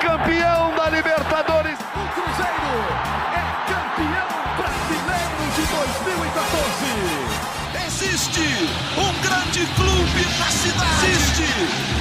campeão da Libertadores. O Cruzeiro é campeão brasileiro de 2014. Existe um grande clube na cidade. Existe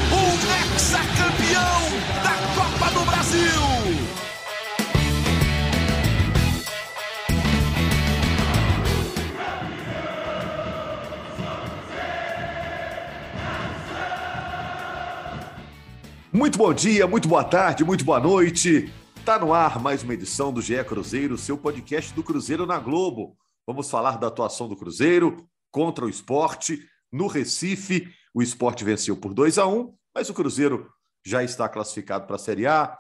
Muito bom dia, muito boa tarde, muito boa noite. Tá no ar mais uma edição do GE Cruzeiro, seu podcast do Cruzeiro na Globo. Vamos falar da atuação do Cruzeiro contra o esporte no Recife. O esporte venceu por 2 a 1 mas o Cruzeiro já está classificado para a Série A,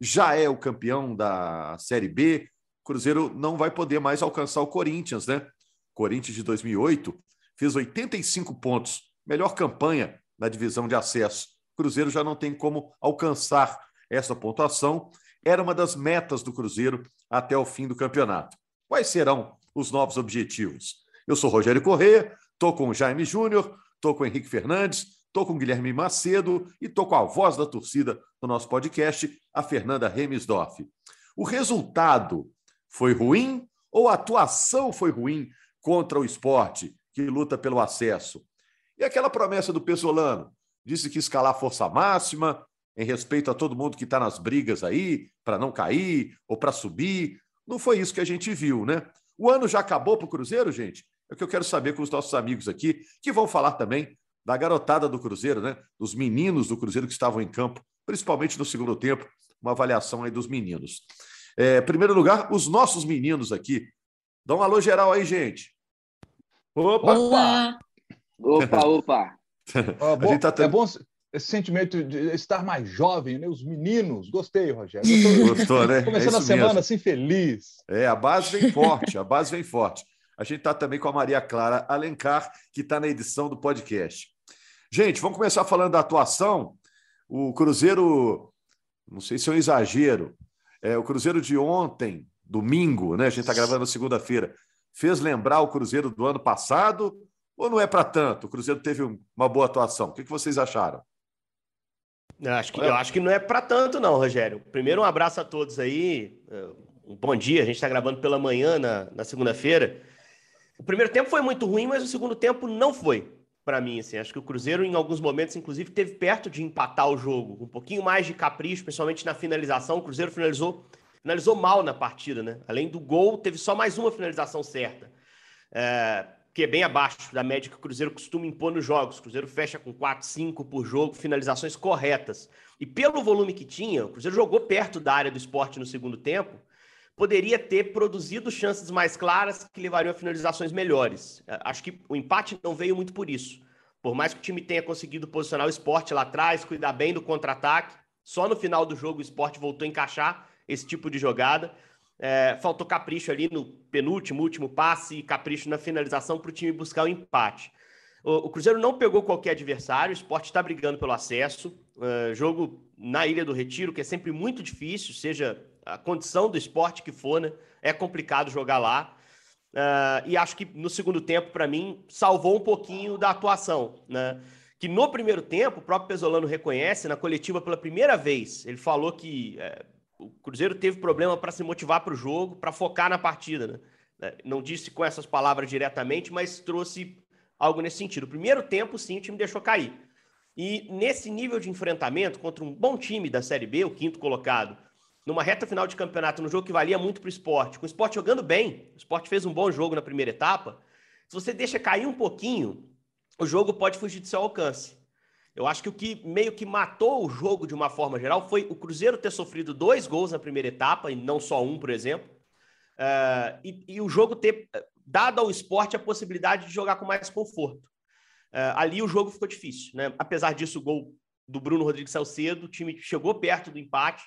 já é o campeão da Série B. O Cruzeiro não vai poder mais alcançar o Corinthians, né? Corinthians de 2008 fez 85 pontos, melhor campanha na divisão de acesso. Cruzeiro já não tem como alcançar essa pontuação. Era uma das metas do Cruzeiro até o fim do campeonato. Quais serão os novos objetivos? Eu sou Rogério Corrêa, estou com o Jaime Júnior, estou com o Henrique Fernandes, estou com o Guilherme Macedo e estou com a voz da torcida do nosso podcast, a Fernanda Remisdorf. O resultado foi ruim ou a atuação foi ruim contra o esporte, que luta pelo acesso? E aquela promessa do Pesolano? Disse que escalar força máxima, em respeito a todo mundo que está nas brigas aí, para não cair ou para subir. Não foi isso que a gente viu, né? O ano já acabou para o Cruzeiro, gente? É o que eu quero saber com os nossos amigos aqui, que vão falar também da garotada do Cruzeiro, né? Dos meninos do Cruzeiro que estavam em campo, principalmente no segundo tempo, uma avaliação aí dos meninos. É, primeiro lugar, os nossos meninos aqui. Dá um alô geral aí, gente. Opa! Olá. Opa, opa! Ah, bom, tá É bom esse sentimento de estar mais jovem, né? Os meninos. Gostei, Rogério. Tô... Gostou, né? Começando é a semana mesmo. assim feliz. É, a base vem forte, a base vem forte. A gente está também com a Maria Clara Alencar, que está na edição do podcast. Gente, vamos começar falando da atuação. O Cruzeiro, não sei se é um exagero, é, o Cruzeiro de ontem, domingo, né? A gente está gravando segunda-feira, fez lembrar o Cruzeiro do ano passado ou não é para tanto? O Cruzeiro teve uma boa atuação. O que vocês acharam? Eu acho que, eu acho que não é para tanto, não, Rogério. Primeiro, um abraço a todos aí. Um bom dia. A gente está gravando pela manhã na, na segunda-feira. O primeiro tempo foi muito ruim, mas o segundo tempo não foi para mim. Assim. Acho que o Cruzeiro, em alguns momentos, inclusive, teve perto de empatar o jogo. Um pouquinho mais de capricho, principalmente na finalização. O Cruzeiro finalizou, finalizou mal na partida, né? Além do gol, teve só mais uma finalização certa. É, que é bem abaixo da média que o Cruzeiro costuma impor nos jogos. O Cruzeiro fecha com 4, 5 por jogo, finalizações corretas. E pelo volume que tinha, o Cruzeiro jogou perto da área do esporte no segundo tempo, poderia ter produzido chances mais claras que levariam a finalizações melhores. Acho que o empate não veio muito por isso. Por mais que o time tenha conseguido posicionar o esporte lá atrás, cuidar bem do contra-ataque, só no final do jogo o esporte voltou a encaixar esse tipo de jogada. É, faltou capricho ali no penúltimo, último passe e capricho na finalização para o time buscar o empate. O, o, Cruzeiro não pegou qualquer adversário, o esporte está brigando pelo acesso. Uh, jogo na Ilha do Retiro, que é sempre muito difícil, seja a condição do esporte que for, né? É complicado jogar lá. Uh, e acho que no segundo tempo, para mim, salvou um pouquinho da atuação, né? Que no primeiro tempo, o próprio Pesolano reconhece na coletiva pela primeira vez. Ele falou que é, o Cruzeiro teve problema para se motivar para o jogo, para focar na partida. Né? É, não disse com essas palavras diretamente, mas trouxe algo nesse sentido. O primeiro tempo, sim, o time deixou cair. E nesse nível de enfrentamento contra um bom time da Série B, o quinto colocado, numa reta final de campeonato, num jogo que valia muito para o esporte, com o esporte jogando bem, o esporte fez um bom jogo na primeira etapa. Se você deixa cair um pouquinho, o jogo pode fugir do seu alcance. Eu acho que o que meio que matou o jogo de uma forma geral foi o Cruzeiro ter sofrido dois gols na primeira etapa, e não só um, por exemplo, uh, e, e, o jogo ter eh, dado ao esporte a possibilidade de jogar com mais conforto. Uh, ali o jogo ficou difícil, né? Apesar disso, o gol do Bruno Rodrigues saiu cedo, o time chegou perto do empate,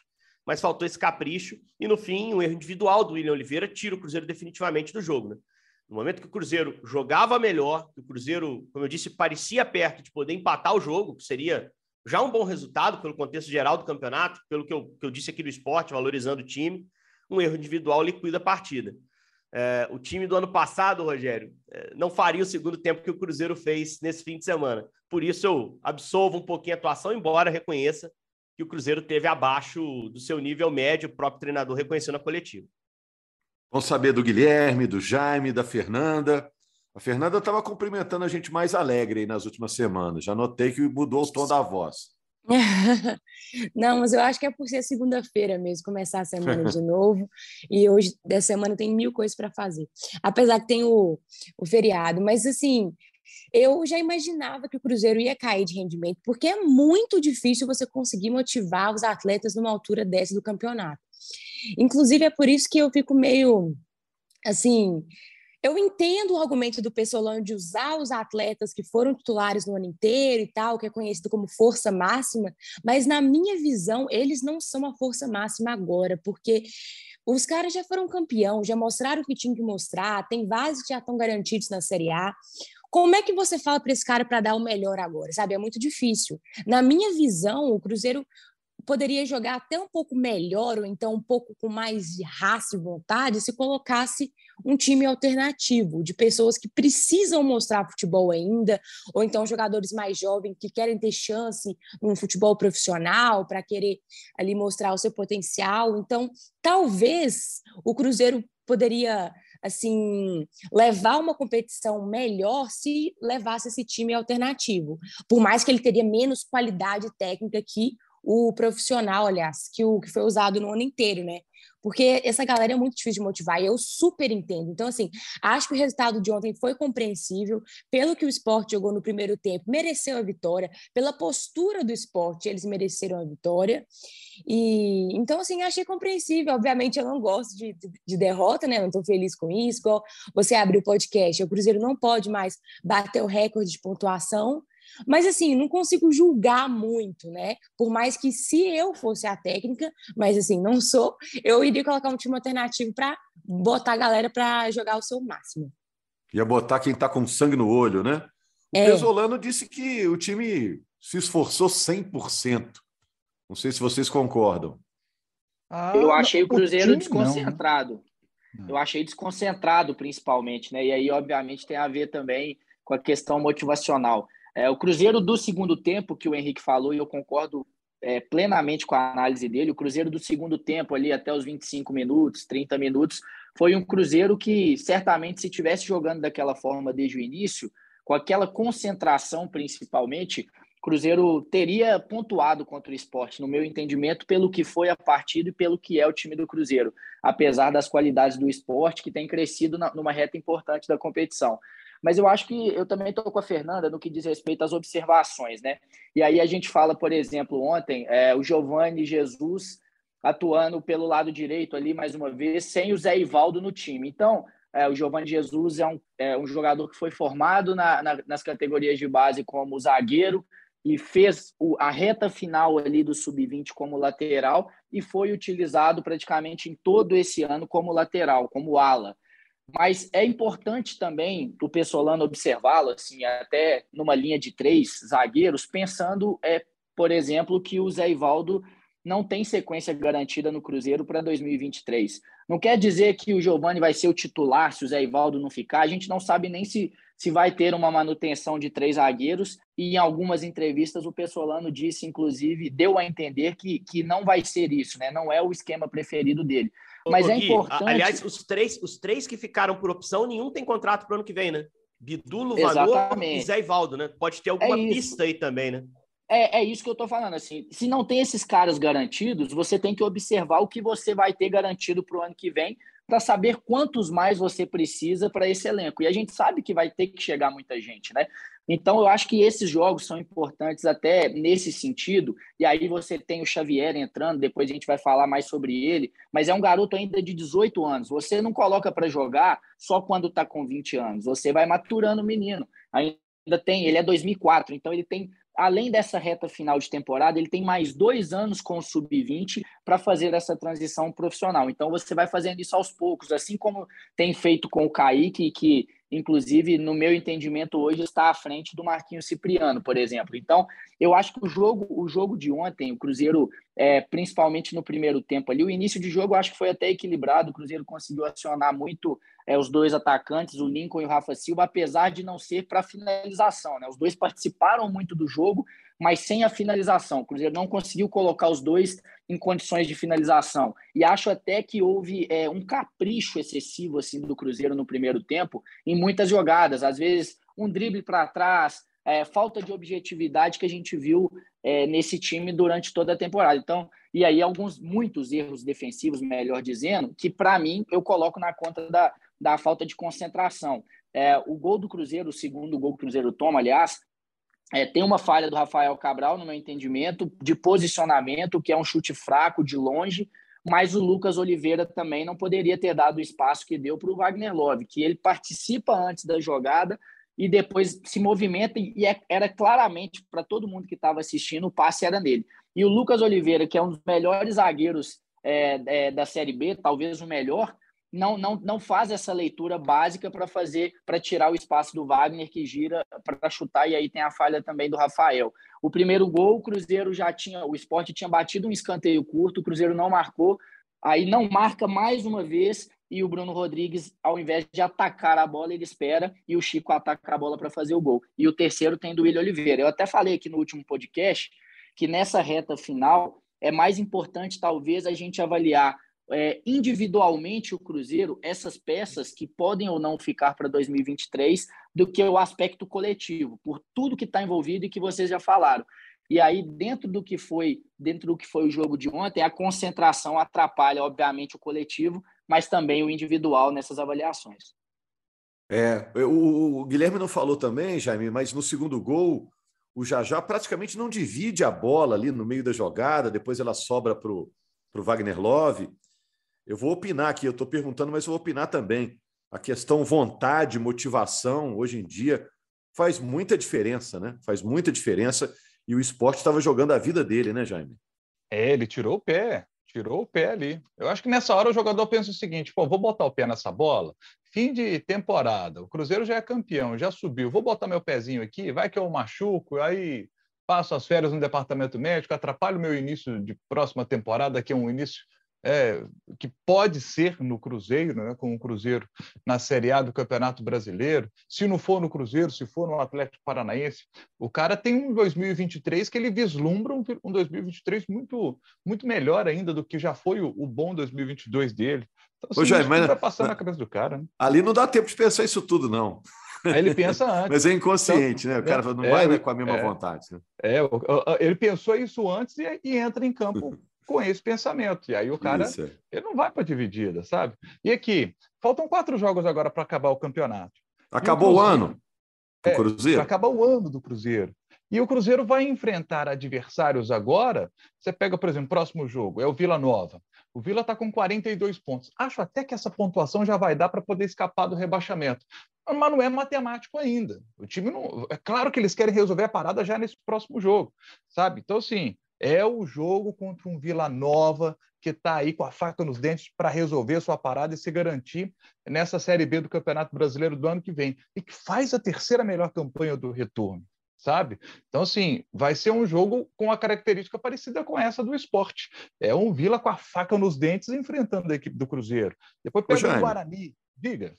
mas faltou esse capricho, e no fim, um erro individual do William Oliveira tira o Cruzeiro definitivamente do jogo, né? No momento que o Cruzeiro jogava melhor, que o Cruzeiro, como eu disse, parecia perto de poder empatar o jogo, que seria já um bom resultado pelo contexto geral do campeonato, pelo que eu, que eu disse aqui do esporte, valorizando o time, um erro individual liquida a partida. É, o time do ano passado, Rogério, é, não faria o segundo tempo que o Cruzeiro fez nesse fim de semana. Por isso eu absolvo um pouquinho a atuação, embora reconheça que o Cruzeiro teve abaixo do seu nível médio, o próprio treinador reconhecendo a coletiva. Vamos saber do Guilherme, do Jaime, da Fernanda. A Fernanda estava cumprimentando a gente mais alegre nas últimas semanas. Já notei que mudou o tom da voz. Não, mas eu acho que é por ser segunda-feira mesmo, começar a semana de novo. E hoje, dessa semana, tem mil coisas para fazer. Apesar que tem o, o feriado. Mas, assim, eu já imaginava que o Cruzeiro ia cair de rendimento, porque é muito difícil você conseguir motivar os atletas numa altura dessa do campeonato. Inclusive, é por isso que eu fico meio assim. Eu entendo o argumento do Pessolano de usar os atletas que foram titulares no ano inteiro e tal, que é conhecido como força máxima, mas na minha visão, eles não são a força máxima agora, porque os caras já foram campeão, já mostraram o que tinham que mostrar, tem vários que já estão garantidos na Série A. Como é que você fala para esse cara para dar o melhor agora? Sabe, é muito difícil. Na minha visão, o Cruzeiro poderia jogar até um pouco melhor, ou então um pouco com mais raça e vontade, se colocasse um time alternativo, de pessoas que precisam mostrar futebol ainda, ou então jogadores mais jovens que querem ter chance no futebol profissional para querer ali mostrar o seu potencial. Então, talvez o Cruzeiro poderia assim levar uma competição melhor se levasse esse time alternativo, por mais que ele teria menos qualidade técnica que o profissional, aliás, que, o, que foi usado no ano inteiro, né? Porque essa galera é muito difícil de motivar e eu super entendo. Então, assim, acho que o resultado de ontem foi compreensível. Pelo que o esporte jogou no primeiro tempo, mereceu a vitória. Pela postura do esporte, eles mereceram a vitória. E então, assim, achei compreensível. Obviamente, eu não gosto de, de, de derrota, né? Não estou feliz com isso. Igual você abriu o podcast, o Cruzeiro não pode mais bater o recorde de pontuação mas assim, não consigo julgar muito, né? Por mais que se eu fosse a técnica, mas assim, não sou, eu iria colocar um time alternativo para botar a galera para jogar o seu máximo. Ia botar quem está com sangue no olho, né? O é. Pesolano disse que o time se esforçou 100%. Não sei se vocês concordam. Ah, eu achei o Cruzeiro o desconcentrado. Não. Eu achei desconcentrado, principalmente, né? E aí, obviamente, tem a ver também com a questão motivacional. É, o Cruzeiro do segundo tempo, que o Henrique falou, e eu concordo é, plenamente com a análise dele, o Cruzeiro do segundo tempo, ali até os 25 minutos, 30 minutos, foi um Cruzeiro que certamente, se tivesse jogando daquela forma desde o início, com aquela concentração principalmente, Cruzeiro teria pontuado contra o esporte, no meu entendimento, pelo que foi a partida e pelo que é o time do Cruzeiro, apesar das qualidades do esporte que tem crescido na, numa reta importante da competição. Mas eu acho que eu também estou com a Fernanda no que diz respeito às observações, né? E aí a gente fala, por exemplo, ontem, é, o Giovanni Jesus atuando pelo lado direito ali, mais uma vez, sem o Zé Ivaldo no time. Então, é, o Giovanni Jesus é um, é um jogador que foi formado na, na, nas categorias de base como zagueiro e fez o, a reta final ali do sub-20 como lateral e foi utilizado praticamente em todo esse ano como lateral, como ala. Mas é importante também o Pessolano observá-lo, assim, até numa linha de três zagueiros, pensando, é, por exemplo, que o Zé Ivaldo não tem sequência garantida no Cruzeiro para 2023. Não quer dizer que o Giovani vai ser o titular se o Zé Ivaldo não ficar. A gente não sabe nem se, se vai ter uma manutenção de três zagueiros. E em algumas entrevistas o Pessolano disse, inclusive, deu a entender que, que não vai ser isso, né? Não é o esquema preferido dele. Mas é importante. Aliás, os três, os três que ficaram por opção, nenhum tem contrato para o ano que vem, né? Bidulo, Vanor e Zé Ivaldo, né? Pode ter alguma é pista aí também, né? É, é isso que eu estou falando. Assim, se não tem esses caras garantidos, você tem que observar o que você vai ter garantido para o ano que vem para saber quantos mais você precisa para esse elenco. E a gente sabe que vai ter que chegar muita gente, né? Então, eu acho que esses jogos são importantes até nesse sentido. E aí você tem o Xavier entrando, depois a gente vai falar mais sobre ele, mas é um garoto ainda de 18 anos. Você não coloca para jogar só quando está com 20 anos, você vai maturando o menino. Ainda tem, ele é 2004, então ele tem além dessa reta final de temporada, ele tem mais dois anos com o sub-20 para fazer essa transição profissional. Então você vai fazendo isso aos poucos, assim como tem feito com o Kaique, que inclusive, no meu entendimento, hoje está à frente do Marquinhos Cipriano, por exemplo. Então, eu acho que o jogo, o jogo de ontem, o Cruzeiro, é, principalmente no primeiro tempo ali, o início de jogo eu acho que foi até equilibrado, o Cruzeiro conseguiu acionar muito é, os dois atacantes, o Lincoln e o Rafa Silva, apesar de não ser para finalização. Né? Os dois participaram muito do jogo, mas sem a finalização. O Cruzeiro não conseguiu colocar os dois em condições de finalização. E acho até que houve é, um capricho excessivo assim do Cruzeiro no primeiro tempo em muitas jogadas. Às vezes, um drible para trás, é, falta de objetividade que a gente viu é, nesse time durante toda a temporada. Então, e aí alguns, muitos erros defensivos, melhor dizendo, que para mim eu coloco na conta da, da falta de concentração. É, o gol do Cruzeiro, o segundo gol que o Cruzeiro toma, aliás, é, tem uma falha do Rafael Cabral, no meu entendimento, de posicionamento, que é um chute fraco de longe, mas o Lucas Oliveira também não poderia ter dado o espaço que deu para o Wagner Love, que ele participa antes da jogada, e depois se movimenta e é, era claramente para todo mundo que estava assistindo o passe era nele. E o Lucas Oliveira, que é um dos melhores zagueiros é, é, da Série B, talvez o melhor, não, não, não faz essa leitura básica para fazer para tirar o espaço do Wagner que gira para chutar e aí tem a falha também do Rafael. O primeiro gol, o Cruzeiro já tinha, o esporte tinha batido um escanteio curto, o Cruzeiro não marcou, aí não marca mais uma vez e o Bruno Rodrigues, ao invés de atacar a bola, ele espera e o Chico ataca a bola para fazer o gol. E o terceiro tem do William Oliveira. Eu até falei aqui no último podcast que nessa reta final é mais importante, talvez, a gente avaliar é, individualmente o Cruzeiro, essas peças que podem ou não ficar para 2023, do que o aspecto coletivo, por tudo que está envolvido e que vocês já falaram. E aí, dentro do que foi, dentro do que foi o jogo de ontem, a concentração atrapalha, obviamente, o coletivo, mas também o individual nessas avaliações. É, o, o Guilherme não falou também, Jaime, mas no segundo gol, o Jajá praticamente não divide a bola ali no meio da jogada, depois ela sobra para o Wagner Love. Eu vou opinar aqui, eu estou perguntando, mas eu vou opinar também. A questão vontade, motivação, hoje em dia, faz muita diferença, né? Faz muita diferença. E o esporte estava jogando a vida dele, né, Jaime? É, ele tirou o pé tirou o pé ali. Eu acho que nessa hora o jogador pensa o seguinte: pô, vou botar o pé nessa bola, fim de temporada, o Cruzeiro já é campeão, já subiu, vou botar meu pezinho aqui, vai que eu machuco, aí passo as férias no departamento médico, atrapalho o meu início de próxima temporada, que é um início é, que pode ser no Cruzeiro, né, com o Cruzeiro na Série A do Campeonato Brasileiro. Se não for no Cruzeiro, se for no Atlético Paranaense, o cara tem um 2023 que ele vislumbra um, um 2023 muito, muito melhor ainda do que já foi o, o bom 2022 dele. Então, assim, Ô, Jair, mas, passando na cabeça do cara. Né? Ali não dá tempo de pensar isso tudo, não. Aí ele pensa antes. Mas é inconsciente, então, né? O cara não é, vai né, com a mesma é, vontade. Né? É, ele pensou isso antes e, e entra em campo com esse pensamento. E aí o cara Isso. ele não vai para dividida, sabe? E aqui, faltam quatro jogos agora para acabar o campeonato. Acabou o, Cruzeiro, o ano do é, Cruzeiro? Acaba o ano do Cruzeiro. E o Cruzeiro vai enfrentar adversários agora. Você pega, por exemplo, o próximo jogo, é o Vila Nova. O Vila está com 42 pontos. Acho até que essa pontuação já vai dar para poder escapar do rebaixamento. Mas não é matemático ainda. O time não. É claro que eles querem resolver a parada já nesse próximo jogo, sabe? Então, assim, é o jogo contra um Vila Nova que está aí com a faca nos dentes para resolver sua parada e se garantir nessa Série B do Campeonato Brasileiro do ano que vem e que faz a terceira melhor campanha do retorno, sabe? Então, assim, vai ser um jogo com a característica parecida com essa do esporte. É um Vila com a faca nos dentes enfrentando a equipe do Cruzeiro. Depois pega o Guarani. Diga.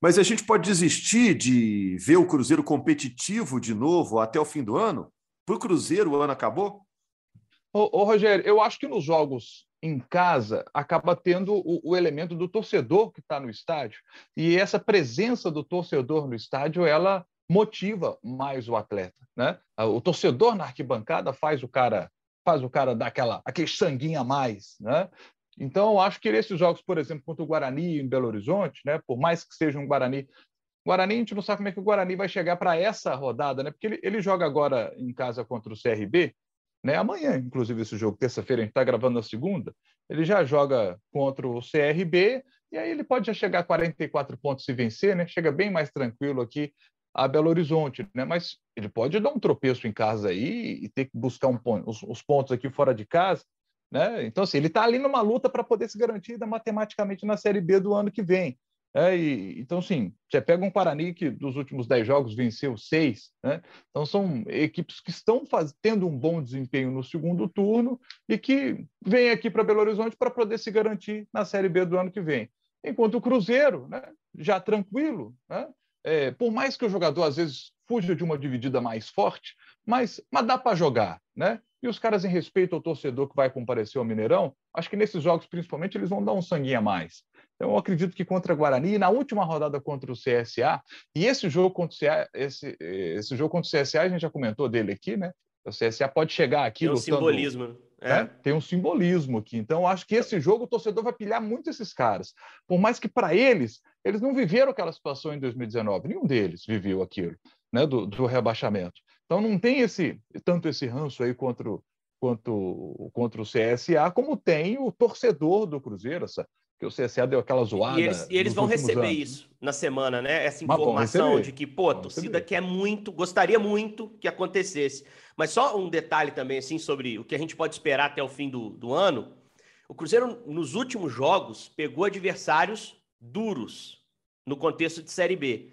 Mas a gente pode desistir de ver o Cruzeiro competitivo de novo até o fim do ano? Para o Cruzeiro, o ano acabou? Ô, ô, Rogério, eu acho que nos jogos em casa acaba tendo o, o elemento do torcedor que está no estádio e essa presença do torcedor no estádio ela motiva mais o atleta, né? O torcedor na arquibancada faz o cara faz o cara dar aquela aquele sanguinho a mais, né? Então, eu acho que esses jogos, por exemplo, contra o Guarani em Belo Horizonte, né, por mais que seja um Guarani Guarani, a gente não sabe como é que o Guarani vai chegar para essa rodada, né? Porque ele, ele joga agora em casa contra o CRB, né? Amanhã, inclusive, esse jogo, terça-feira, a gente está gravando na segunda, ele já joga contra o CRB e aí ele pode já chegar a 44 pontos se vencer, né? Chega bem mais tranquilo aqui a Belo Horizonte, né? Mas ele pode dar um tropeço em casa aí e ter que buscar um ponto, os, os pontos aqui fora de casa, né? Então, assim, ele está ali numa luta para poder se garantir matematicamente na Série B do ano que vem. É, e, então, sim, você pega um Guarani que dos últimos dez jogos venceu seis, né? então são equipes que estão faz, tendo um bom desempenho no segundo turno e que vêm aqui para Belo Horizonte para poder se garantir na Série B do ano que vem. enquanto o Cruzeiro, né, já tranquilo, né, é, por mais que o jogador às vezes fuja de uma dividida mais forte, mas, mas dá para jogar, né? E os caras, em respeito ao torcedor que vai comparecer ao Mineirão, acho que nesses jogos, principalmente, eles vão dar um sanguinho a mais. Então, eu acredito que contra a Guarani, na última rodada contra o CSA, e esse jogo contra o CSA, esse, esse jogo contra o CSA, a gente já comentou dele aqui, né? O CSA pode chegar aqui Tem um lutando, simbolismo. Né? É. Né? Tem um simbolismo aqui. Então, acho que esse jogo o torcedor vai pilhar muito esses caras. Por mais que para eles, eles não viveram aquela situação em 2019. Nenhum deles viveu aquilo, né? Do, do rebaixamento. Então, não tem esse tanto esse ranço aí contra o, quanto, contra o CSA, como tem o torcedor do Cruzeiro, essa, que o CSA deu aquela zoada. E eles, e eles vão receber anos. isso na semana, né? Essa informação de que, pô, a torcida quer muito, gostaria muito que acontecesse. Mas só um detalhe também, assim, sobre o que a gente pode esperar até o fim do, do ano. O Cruzeiro, nos últimos jogos, pegou adversários duros no contexto de Série B.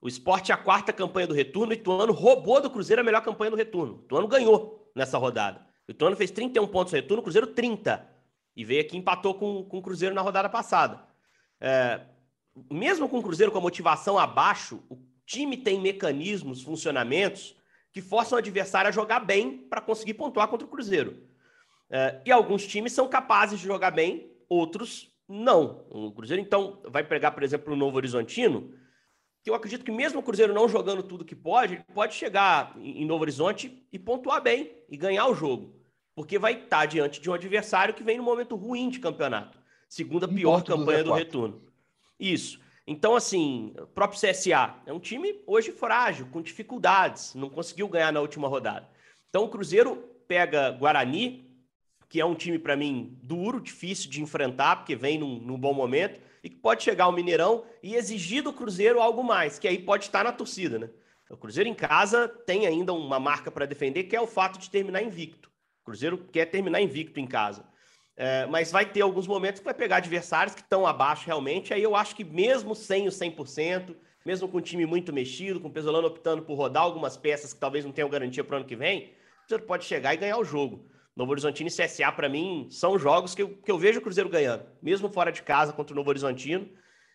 O esporte é a quarta campanha do retorno e Tuano roubou do Cruzeiro a melhor campanha do retorno. Tuano ganhou nessa rodada. O Tuano fez 31 pontos no retorno, o Cruzeiro 30. E veio aqui e empatou com, com o Cruzeiro na rodada passada. É, mesmo com o Cruzeiro com a motivação abaixo, o time tem mecanismos, funcionamentos que forçam o adversário a jogar bem para conseguir pontuar contra o Cruzeiro. É, e alguns times são capazes de jogar bem, outros não. O Cruzeiro, então, vai pegar, por exemplo, o Novo Horizontino, que eu acredito que mesmo o Cruzeiro não jogando tudo que pode, ele pode chegar em Novo Horizonte e pontuar bem e ganhar o jogo porque vai estar diante de um adversário que vem no momento ruim de campeonato. Segunda pior campanha do, do retorno. Isso. Então, assim, o próprio CSA é um time hoje frágil, com dificuldades, não conseguiu ganhar na última rodada. Então, o Cruzeiro pega Guarani, que é um time, para mim, duro, difícil de enfrentar, porque vem num, num, bom momento, e que pode chegar ao Mineirão e exigir do Cruzeiro algo mais, que aí pode estar na torcida, né? O Cruzeiro em casa tem ainda uma marca para defender, que é o fato de terminar invicto. Cruzeiro quer terminar invicto em casa. É, mas vai ter alguns momentos que vai pegar adversários que estão abaixo realmente. Aí eu acho que mesmo sem o 100%, mesmo com o time muito mexido, com o Pesolano optando por rodar algumas peças que talvez não tenham garantia para o ano que vem, o Cruzeiro pode chegar e ganhar o jogo. Novo Horizontino e CSA, para mim, são jogos que eu, que eu vejo o Cruzeiro ganhando, mesmo fora de casa contra o Novo Horizontino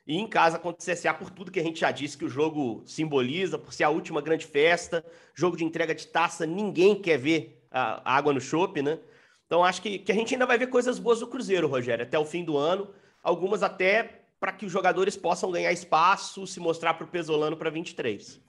e em casa contra o CSA, por tudo que a gente já disse que o jogo simboliza, por ser a última grande festa, jogo de entrega de taça, ninguém quer ver a água no chope, né? Então acho que, que a gente ainda vai ver coisas boas do Cruzeiro, Rogério, até o fim do ano. Algumas até para que os jogadores possam ganhar espaço, se mostrar para o Pesolano para 23.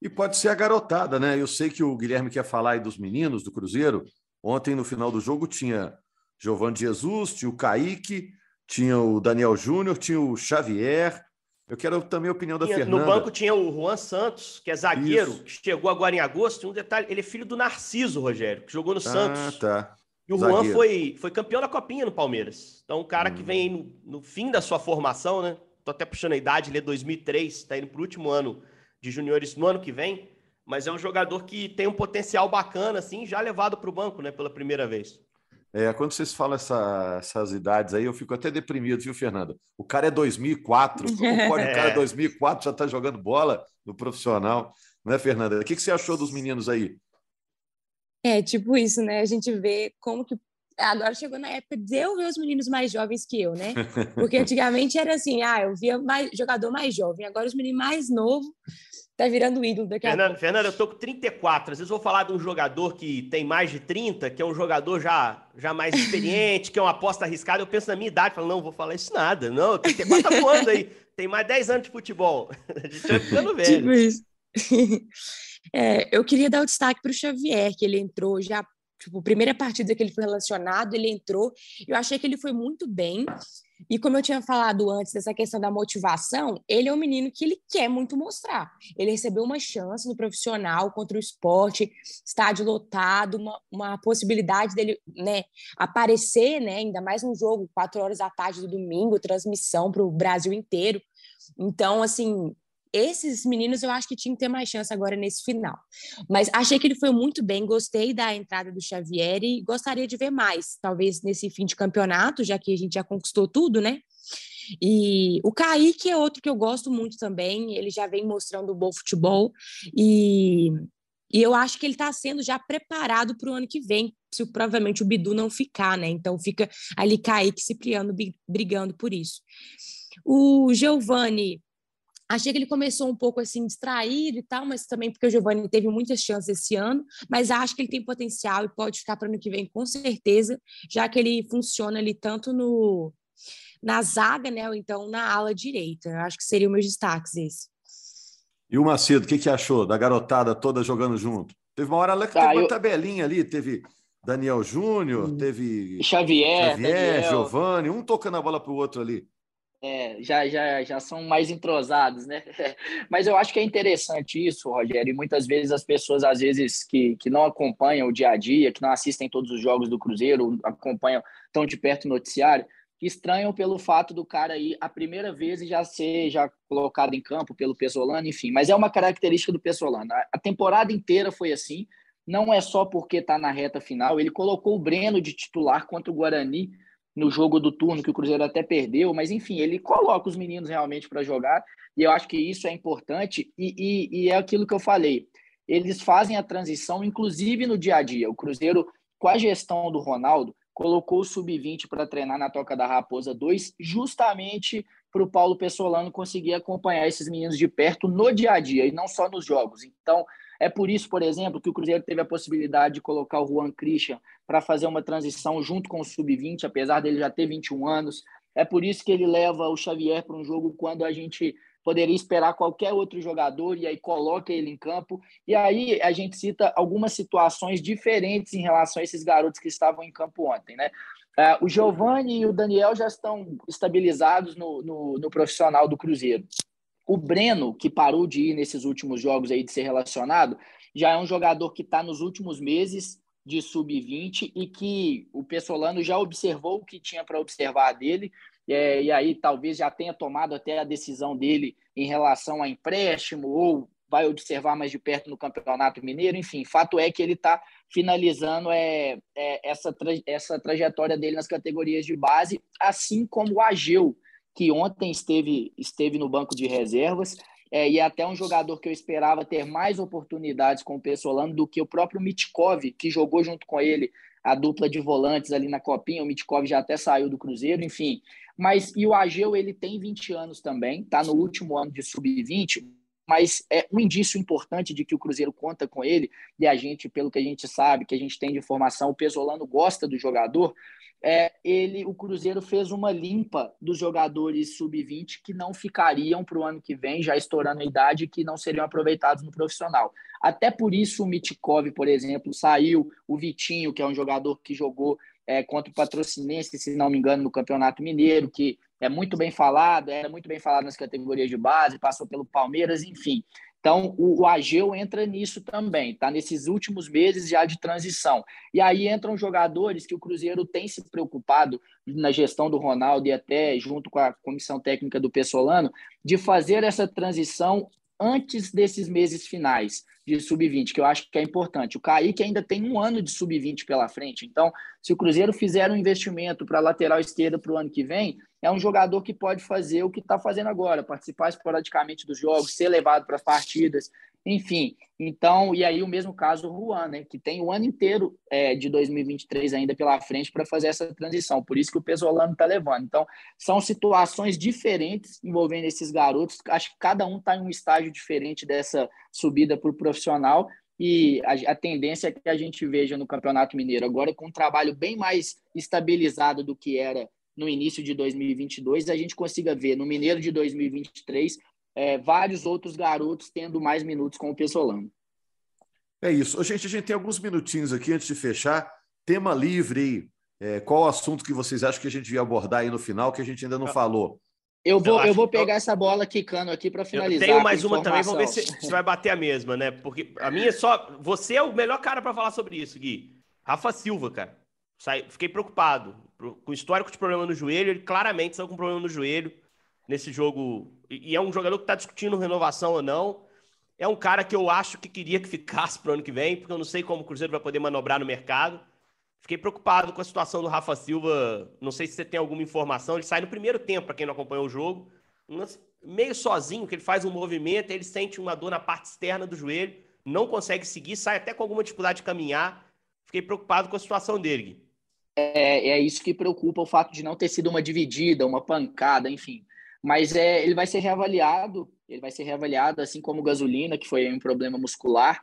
E pode ser a garotada, né? Eu sei que o Guilherme quer falar aí dos meninos do Cruzeiro. Ontem, no final do jogo, tinha Giovanni Jesus, tinha o Kaique, tinha o Daniel Júnior, tinha o Xavier, eu quero também a opinião da tinha, Fernanda. No banco tinha o Juan Santos, que é zagueiro, Isso. que chegou agora em agosto. Um detalhe, ele é filho do Narciso, Rogério, que jogou no ah, Santos. tá. E o zagueiro. Juan foi, foi campeão da Copinha no Palmeiras. Então, um cara hum. que vem no, no, fim da sua formação, né? Tô até puxando a idade, ele é 2003, tá indo pro último ano de juniores no ano que vem. Mas é um jogador que tem um potencial bacana, assim, já levado para o banco, né, pela primeira vez. É, quando vocês falam essa, essas idades aí, eu fico até deprimido, viu, Fernanda? O cara é 2004. Como pode o cara é 2004 já está jogando bola no profissional? Né, Fernanda? O que, que você achou dos meninos aí? É, tipo isso, né? A gente vê como que agora chegou na época de eu ver os meninos mais jovens que eu, né? Porque antigamente era assim, ah, eu via mais jogador mais jovem, agora os meninos mais novos tá virando ídolo daqui a Fernando, pouco. Fernando, eu tô com 34. Às vezes vou falar de um jogador que tem mais de 30, que é um jogador já, já mais experiente, que é uma aposta arriscada. Eu penso na minha idade, falo, não, vou falar isso nada. Não, 34 tá voando aí. Tem mais 10 anos de futebol. A gente vai ficando velho. Tipo isso. É, eu queria dar o destaque para o Xavier, que ele entrou já tipo, primeira partida que ele foi relacionado, ele entrou. Eu achei que ele foi muito bem. E como eu tinha falado antes dessa questão da motivação, ele é um menino que ele quer muito mostrar. Ele recebeu uma chance no profissional contra o esporte, estádio lotado, uma, uma possibilidade dele né, aparecer, né, ainda mais um jogo, quatro horas da tarde do domingo, transmissão para o Brasil inteiro. Então, assim, esses meninos eu acho que tinham que ter mais chance agora nesse final. Mas achei que ele foi muito bem, gostei da entrada do Xavier e gostaria de ver mais, talvez nesse fim de campeonato, já que a gente já conquistou tudo, né? E o Kaique é outro que eu gosto muito também, ele já vem mostrando bom futebol e, e eu acho que ele está sendo já preparado para o ano que vem, se provavelmente o Bidu não ficar, né? Então fica ali Kaique Cipriano brigando por isso. O Giovani, achei que ele começou um pouco assim distraído e tal, mas também porque o Giovani teve muitas chances esse ano, mas acho que ele tem potencial e pode ficar para o ano que vem com certeza, já que ele funciona ali tanto no na zaga, né, ou então na ala direita. Eu acho que seriam meus destaques esse. E o Macedo, o que, que achou da garotada toda jogando junto? Teve uma hora lá que tá, teve uma eu... tabelinha ali, teve Daniel Júnior, hum. teve Xavier, Xavier Giovanni, um tocando a bola para o outro ali. É, já, já, já são mais entrosados, né? Mas eu acho que é interessante isso, Rogério, e muitas vezes as pessoas, às vezes, que, que não acompanham o dia a dia, que não assistem todos os jogos do Cruzeiro, acompanham tão de perto o noticiário, estranham pelo fato do cara ir a primeira vez já ser já colocado em campo pelo Pesolano, enfim. Mas é uma característica do Pesolano. A temporada inteira foi assim. Não é só porque está na reta final. Ele colocou o Breno de titular contra o Guarani no jogo do turno, que o Cruzeiro até perdeu. Mas, enfim, ele coloca os meninos realmente para jogar. E eu acho que isso é importante. E, e, e é aquilo que eu falei. Eles fazem a transição, inclusive no dia a dia. O Cruzeiro, com a gestão do Ronaldo, colocou o sub-20 para treinar na Toca da Raposa 2, justamente para o Paulo Pessolano conseguir acompanhar esses meninos de perto no dia a dia e não só nos jogos. Então, é por isso, por exemplo, que o Cruzeiro teve a possibilidade de colocar o Juan Christian para fazer uma transição junto com o sub-20, apesar dele já ter 21 anos. É por isso que ele leva o Xavier para um jogo quando a gente poderia esperar qualquer outro jogador e aí coloca ele em campo. E aí a gente cita algumas situações diferentes em relação a esses garotos que estavam em campo ontem, né? Uh, o Giovanni e o Daniel já estão estabilizados no, no, no, profissional do Cruzeiro. O Breno, que parou de ir nesses últimos jogos aí de ser relacionado, já é um jogador que está nos últimos meses de sub-20 e que o Pessolano já observou o que tinha para observar dele. É, e aí talvez já tenha tomado até a decisão dele em relação a empréstimo ou vai observar mais de perto no Campeonato Mineiro, enfim, fato é que ele está finalizando é, é, essa, tra essa trajetória dele nas categorias de base, assim como o Ageu, que ontem esteve, esteve no banco de reservas, é, e é até um jogador que eu esperava ter mais oportunidades com o Pessolano do que o próprio Mitkov, que jogou junto com ele a dupla de volantes ali na Copinha, o Mitkov já até saiu do Cruzeiro, enfim, mas e o Ageu, ele tem 20 anos também, está no último ano de sub-20, mas é um indício importante de que o Cruzeiro conta com ele, e a gente, pelo que a gente sabe, que a gente tem de informação, o Pesolano gosta do jogador, é, ele, o Cruzeiro fez uma limpa dos jogadores sub-20 que não ficariam para o ano que vem, já estourando a idade, que não seriam aproveitados no profissional. Até por isso o Mitkov, por exemplo, saiu, o Vitinho, que é um jogador que jogou é, contra o Patrocinense, se não me engano, no Campeonato Mineiro, que é muito bem falado, era muito bem falado nas categorias de base, passou pelo Palmeiras, enfim. Então, o, o Ageu entra nisso também, tá? Nesses últimos meses já de transição. E aí entram jogadores que o Cruzeiro tem se preocupado na gestão do Ronaldo e até junto com a comissão técnica do Pessolano, de fazer essa transição antes desses meses finais de sub-20, que eu acho que é importante. O Kaique ainda tem um ano de sub-20 pela frente, então, se o Cruzeiro fizer um investimento para lateral esquerda para o ano que vem, é um jogador que pode fazer o que está fazendo agora, participar esporadicamente dos jogos, ser levado para as partidas, enfim, então, e aí o mesmo caso do Juan, né, que tem o ano inteiro é, de 2023 ainda pela frente para fazer essa transição, por isso que o Pesolano está levando. Então, são situações diferentes envolvendo esses garotos, acho que cada um está em um estágio diferente dessa subida para o profissional, e a, a, tendência que a gente veja no Campeonato Mineiro agora com um trabalho bem mais estabilizado do que era no início de 2022, a gente consiga ver no Mineiro de 2023 é, vários outros garotos tendo mais minutos com o Pessolano. É isso. Gente, a gente tem alguns minutinhos aqui antes de fechar. Tema livre aí. É, qual o assunto que vocês acham que a gente devia abordar aí no final que a gente ainda não falou? Eu vou, eu, eu vou pegar eu... essa bola quicando aqui para finalizar. Eu tenho mais uma também, vamos ver se, se vai bater a mesma, né? Porque a minha é só. Você é o melhor cara para falar sobre isso, Gui. Rafa Silva, cara. Fiquei preocupado. Com o histórico de problema no joelho, ele claramente saiu com problema no joelho nesse jogo. E é um jogador que está discutindo renovação ou não. É um cara que eu acho que queria que ficasse para o ano que vem, porque eu não sei como o Cruzeiro vai poder manobrar no mercado. Fiquei preocupado com a situação do Rafa Silva. Não sei se você tem alguma informação. Ele sai no primeiro tempo, para quem não acompanhou o jogo. Meio sozinho, que ele faz um movimento, ele sente uma dor na parte externa do joelho, não consegue seguir, sai até com alguma dificuldade de caminhar. Fiquei preocupado com a situação dele. É, é isso que preocupa o fato de não ter sido uma dividida, uma pancada, enfim Mas é, ele vai ser reavaliado, ele vai ser reavaliado, assim como gasolina, que foi um problema muscular.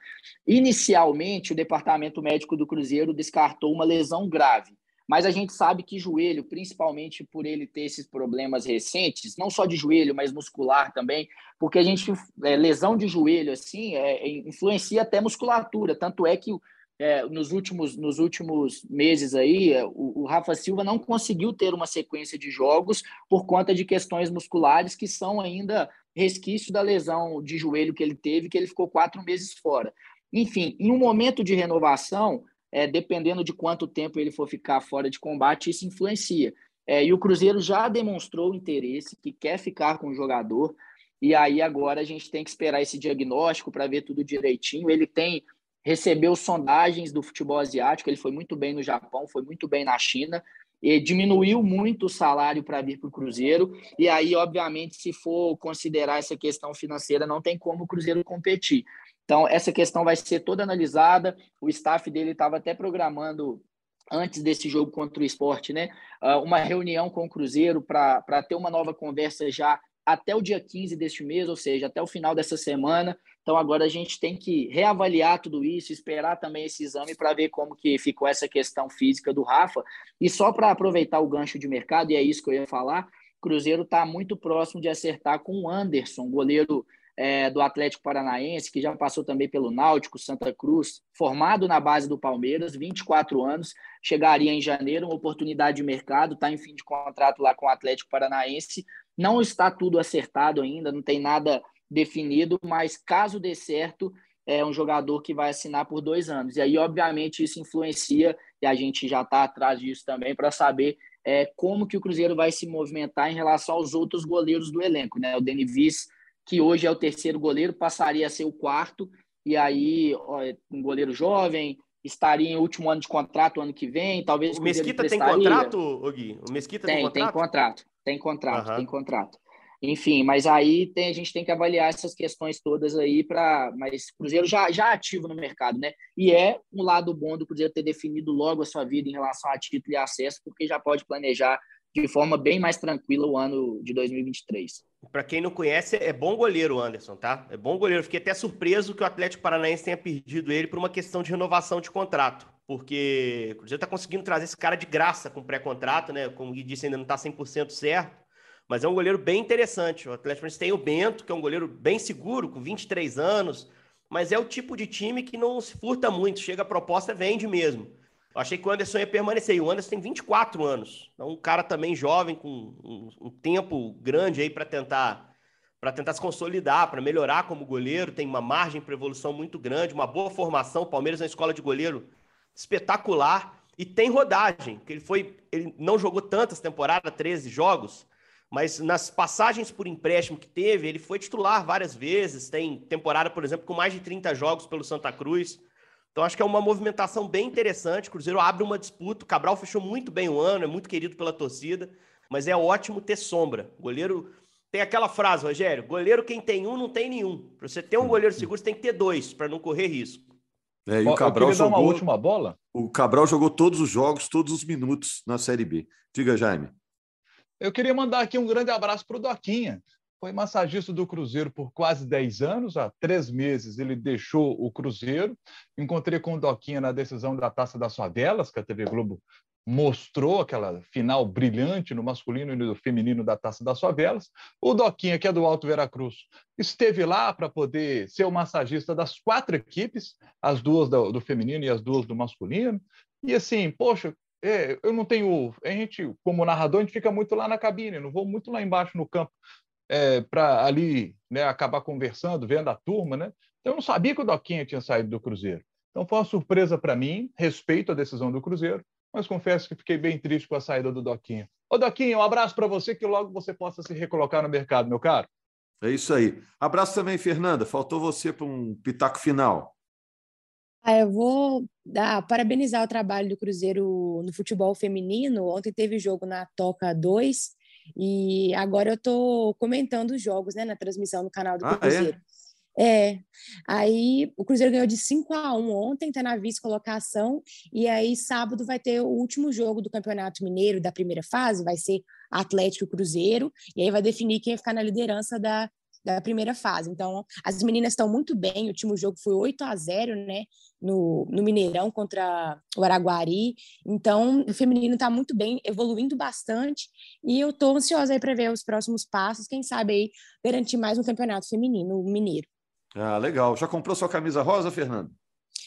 Inicialmente, o departamento médico do Cruzeiro descartou uma lesão grave. Mas a gente sabe que joelho, principalmente por ele ter esses problemas recentes, não só de joelho, mas muscular também, porque a gente, é, lesão de joelho, assim, é, influencia até musculatura. Tanto é que é, nos, últimos, nos últimos meses aí, é, o, o, Rafa Silva não conseguiu ter uma sequência de jogos por conta de questões musculares que são ainda resquício da lesão de joelho que ele teve, que ele ficou quatro meses fora. Enfim, em um momento de renovação, é, dependendo de quanto tempo ele for ficar fora de combate, isso influencia. É, e o Cruzeiro já demonstrou interesse, que quer ficar com o jogador, e aí agora a gente tem que esperar esse diagnóstico para ver tudo direitinho. Ele tem recebeu sondagens do futebol asiático, ele foi muito bem no Japão, foi muito bem na China, e diminuiu muito o salário para vir para o Cruzeiro, e aí, obviamente, se for considerar essa questão financeira, não tem como o Cruzeiro competir. Então, essa questão vai ser toda analisada. O staff dele estava até programando, antes desse jogo contra o esporte, né, ah, uma reunião com o Cruzeiro para ter uma nova conversa já até o dia 15 deste mês, ou seja, até o final dessa semana. Então, agora a gente tem que reavaliar tudo isso, esperar também esse exame para ver como que ficou essa questão física do Rafa. E só para aproveitar o gancho de mercado, e é isso que eu ia falar, Cruzeiro está muito próximo de acertar com o Anderson, goleiro é, do Atlético Paranaense, que já passou também pelo Náutico, Santa Cruz, formado na base do Palmeiras, 24 anos, chegaria em janeiro, uma oportunidade de mercado, está em fim de contrato lá com o Atlético Paranaense. Não está tudo acertado ainda, não tem nada definido, mas caso dê certo, é um jogador que vai assinar por dois anos. E aí, obviamente, isso influencia, e a gente já está atrás disso também, para saber é, como que o Cruzeiro vai se movimentar em relação aos outros goleiros do elenco. Né? O Denivis que hoje é o terceiro goleiro, passaria a ser o quarto, e aí ó, um goleiro jovem, estaria em último ano de contrato ano que vem, talvez o Mesquita tem contrato, Gui? O Mesquita tem, tem contrato? Tem contrato, tem contrato, uhum. tem contrato. Enfim, mas aí tem, a gente tem que avaliar essas questões todas aí para, mas Cruzeiro já já ativo no mercado, né? E é um lado bom do Cruzeiro ter definido logo a sua vida em relação a título e acesso, porque já pode planejar de forma bem mais tranquila o ano de 2023. Para quem não conhece, é bom goleiro Anderson, tá? É bom goleiro. Fiquei até surpreso que o Atlético Paranaense tenha perdido ele por uma questão de renovação de contrato, porque o Cruzeiro está conseguindo trazer esse cara de graça com pré-contrato, né? Como o Gui disse, ainda não está 100% certo, mas é um goleiro bem interessante. O Atlético tem o Bento, que é um goleiro bem seguro, com 23 anos, mas é o tipo de time que não se furta muito, chega a proposta, vende mesmo. Eu achei que o Anderson ia permanecer. E o Anderson tem 24 anos. Então, um cara também jovem, com um, um tempo grande aí para tentar para tentar se consolidar, para melhorar como goleiro, tem uma margem para evolução muito grande, uma boa formação. O Palmeiras é uma escola de goleiro espetacular e tem rodagem, que ele foi, ele não jogou tantas temporadas, 13 jogos, mas nas passagens por empréstimo que teve, ele foi titular várias vezes, tem temporada, por exemplo, com mais de 30 jogos pelo Santa Cruz. Então acho que é uma movimentação bem interessante. O Cruzeiro abre uma disputa. O Cabral fechou muito bem o ano, é muito querido pela torcida, mas é ótimo ter sombra. O goleiro tem aquela frase, Rogério: goleiro quem tem um não tem nenhum. Para você ter um goleiro seguro, você tem que ter dois para não correr risco. É, e o Cabral jogou uma última bola. O Cabral jogou todos os jogos, todos os minutos na Série B. Diga, Jaime. Eu queria mandar aqui um grande abraço para o Doquinha, foi massagista do Cruzeiro por quase 10 anos. Há três meses ele deixou o Cruzeiro. Encontrei com o Doquinha na decisão da Taça das Favelas, que a TV Globo mostrou aquela final brilhante no masculino e no feminino da Taça das Favelas. O Doquinha, que é do Alto Veracruz, esteve lá para poder ser o massagista das quatro equipes, as duas do, do feminino e as duas do masculino. E assim, poxa, é, eu não tenho. A gente, como narrador, a gente fica muito lá na cabine, não vou muito lá embaixo no campo é, para ali né, acabar conversando, vendo a turma, né? Então, eu não sabia que o Doquinha tinha saído do Cruzeiro. Então, foi uma surpresa para mim, respeito a decisão do Cruzeiro, mas confesso que fiquei bem triste com a saída do Doquinha. Ô, Doquinha, um abraço para você, que logo você possa se recolocar no mercado, meu caro. É isso aí. Abraço também, Fernanda. Faltou você para um pitaco final. Ah, eu vou dar, parabenizar o trabalho do Cruzeiro no futebol feminino. Ontem teve jogo na Toca 2 e agora eu estou comentando os jogos, né, na transmissão no canal do ah, é? Cruzeiro. É? É, aí o Cruzeiro ganhou de 5 a 1 ontem, está na vice-colocação, e aí sábado vai ter o último jogo do Campeonato Mineiro da primeira fase, vai ser Atlético Cruzeiro, e aí vai definir quem vai ficar na liderança da, da primeira fase. Então, as meninas estão muito bem. O último jogo foi 8 a 0 né? No, no Mineirão contra o Araguari. Então, o feminino está muito bem, evoluindo bastante. E eu estou ansiosa aí para ver os próximos passos. Quem sabe aí garantir mais um campeonato feminino mineiro. Ah, legal. Já comprou sua camisa rosa, Fernando?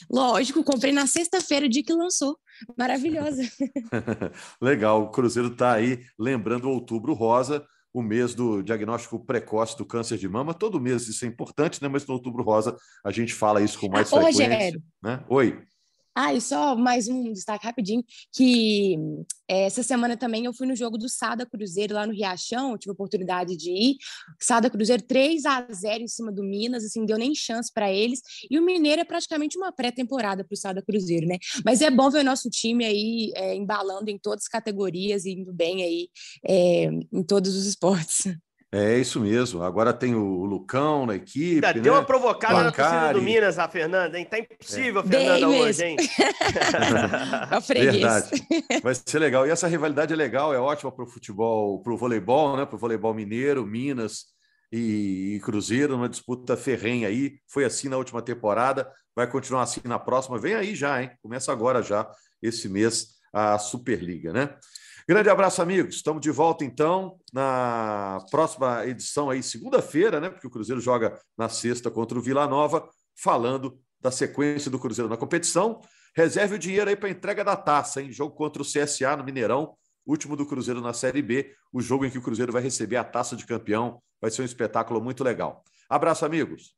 Lógico, comprei na sexta-feira, dia que lançou. Maravilhosa. legal. O Cruzeiro está aí lembrando o outubro rosa o mês do diagnóstico precoce do câncer de mama. Todo mês isso é importante, né? Mas no Outubro Rosa a gente fala isso com mais ah, frequência. Rogério. Né? Oi. Ah, e só mais um destaque rapidinho, que é, essa semana também eu fui no jogo do Sada Cruzeiro lá no Riachão, tive a oportunidade de ir. Sada Cruzeiro 3 a 0 em cima do Minas, assim, deu nem chance para eles. E o Mineiro é praticamente uma pré-temporada para o Sada Cruzeiro, né? Mas é bom ver o nosso time aí é, embalando em todas as categorias e indo bem aí é, em todos os esportes. É isso mesmo. Agora tem o Lucão na equipe. Ainda né? deu uma provocada Bacari. na torcida do Minas, a Fernanda, hein? Tá impossível, é. Fernanda, Bem hoje, hein? é Verdade. Vai ser legal. E essa rivalidade é legal, é ótima para o futebol, para o voleibol, né? Para o voleibol mineiro, Minas e, e Cruzeiro, uma disputa ferrenha aí. Foi assim na última temporada, vai continuar assim na próxima. Vem aí já, hein? Começa agora já, esse mês, a Superliga, né? Grande abraço, amigos. Estamos de volta, então, na próxima edição aí, segunda-feira, né? Porque o Cruzeiro joga na sexta contra o Vila Nova, falando da sequência do Cruzeiro na competição. Reserve o dinheiro aí para entrega da taça, hein? Jogo contra o CSA no Mineirão, último do Cruzeiro na Série B, o jogo em que o Cruzeiro vai receber a taça de campeão. Vai ser um espetáculo muito legal. Abraço, amigos.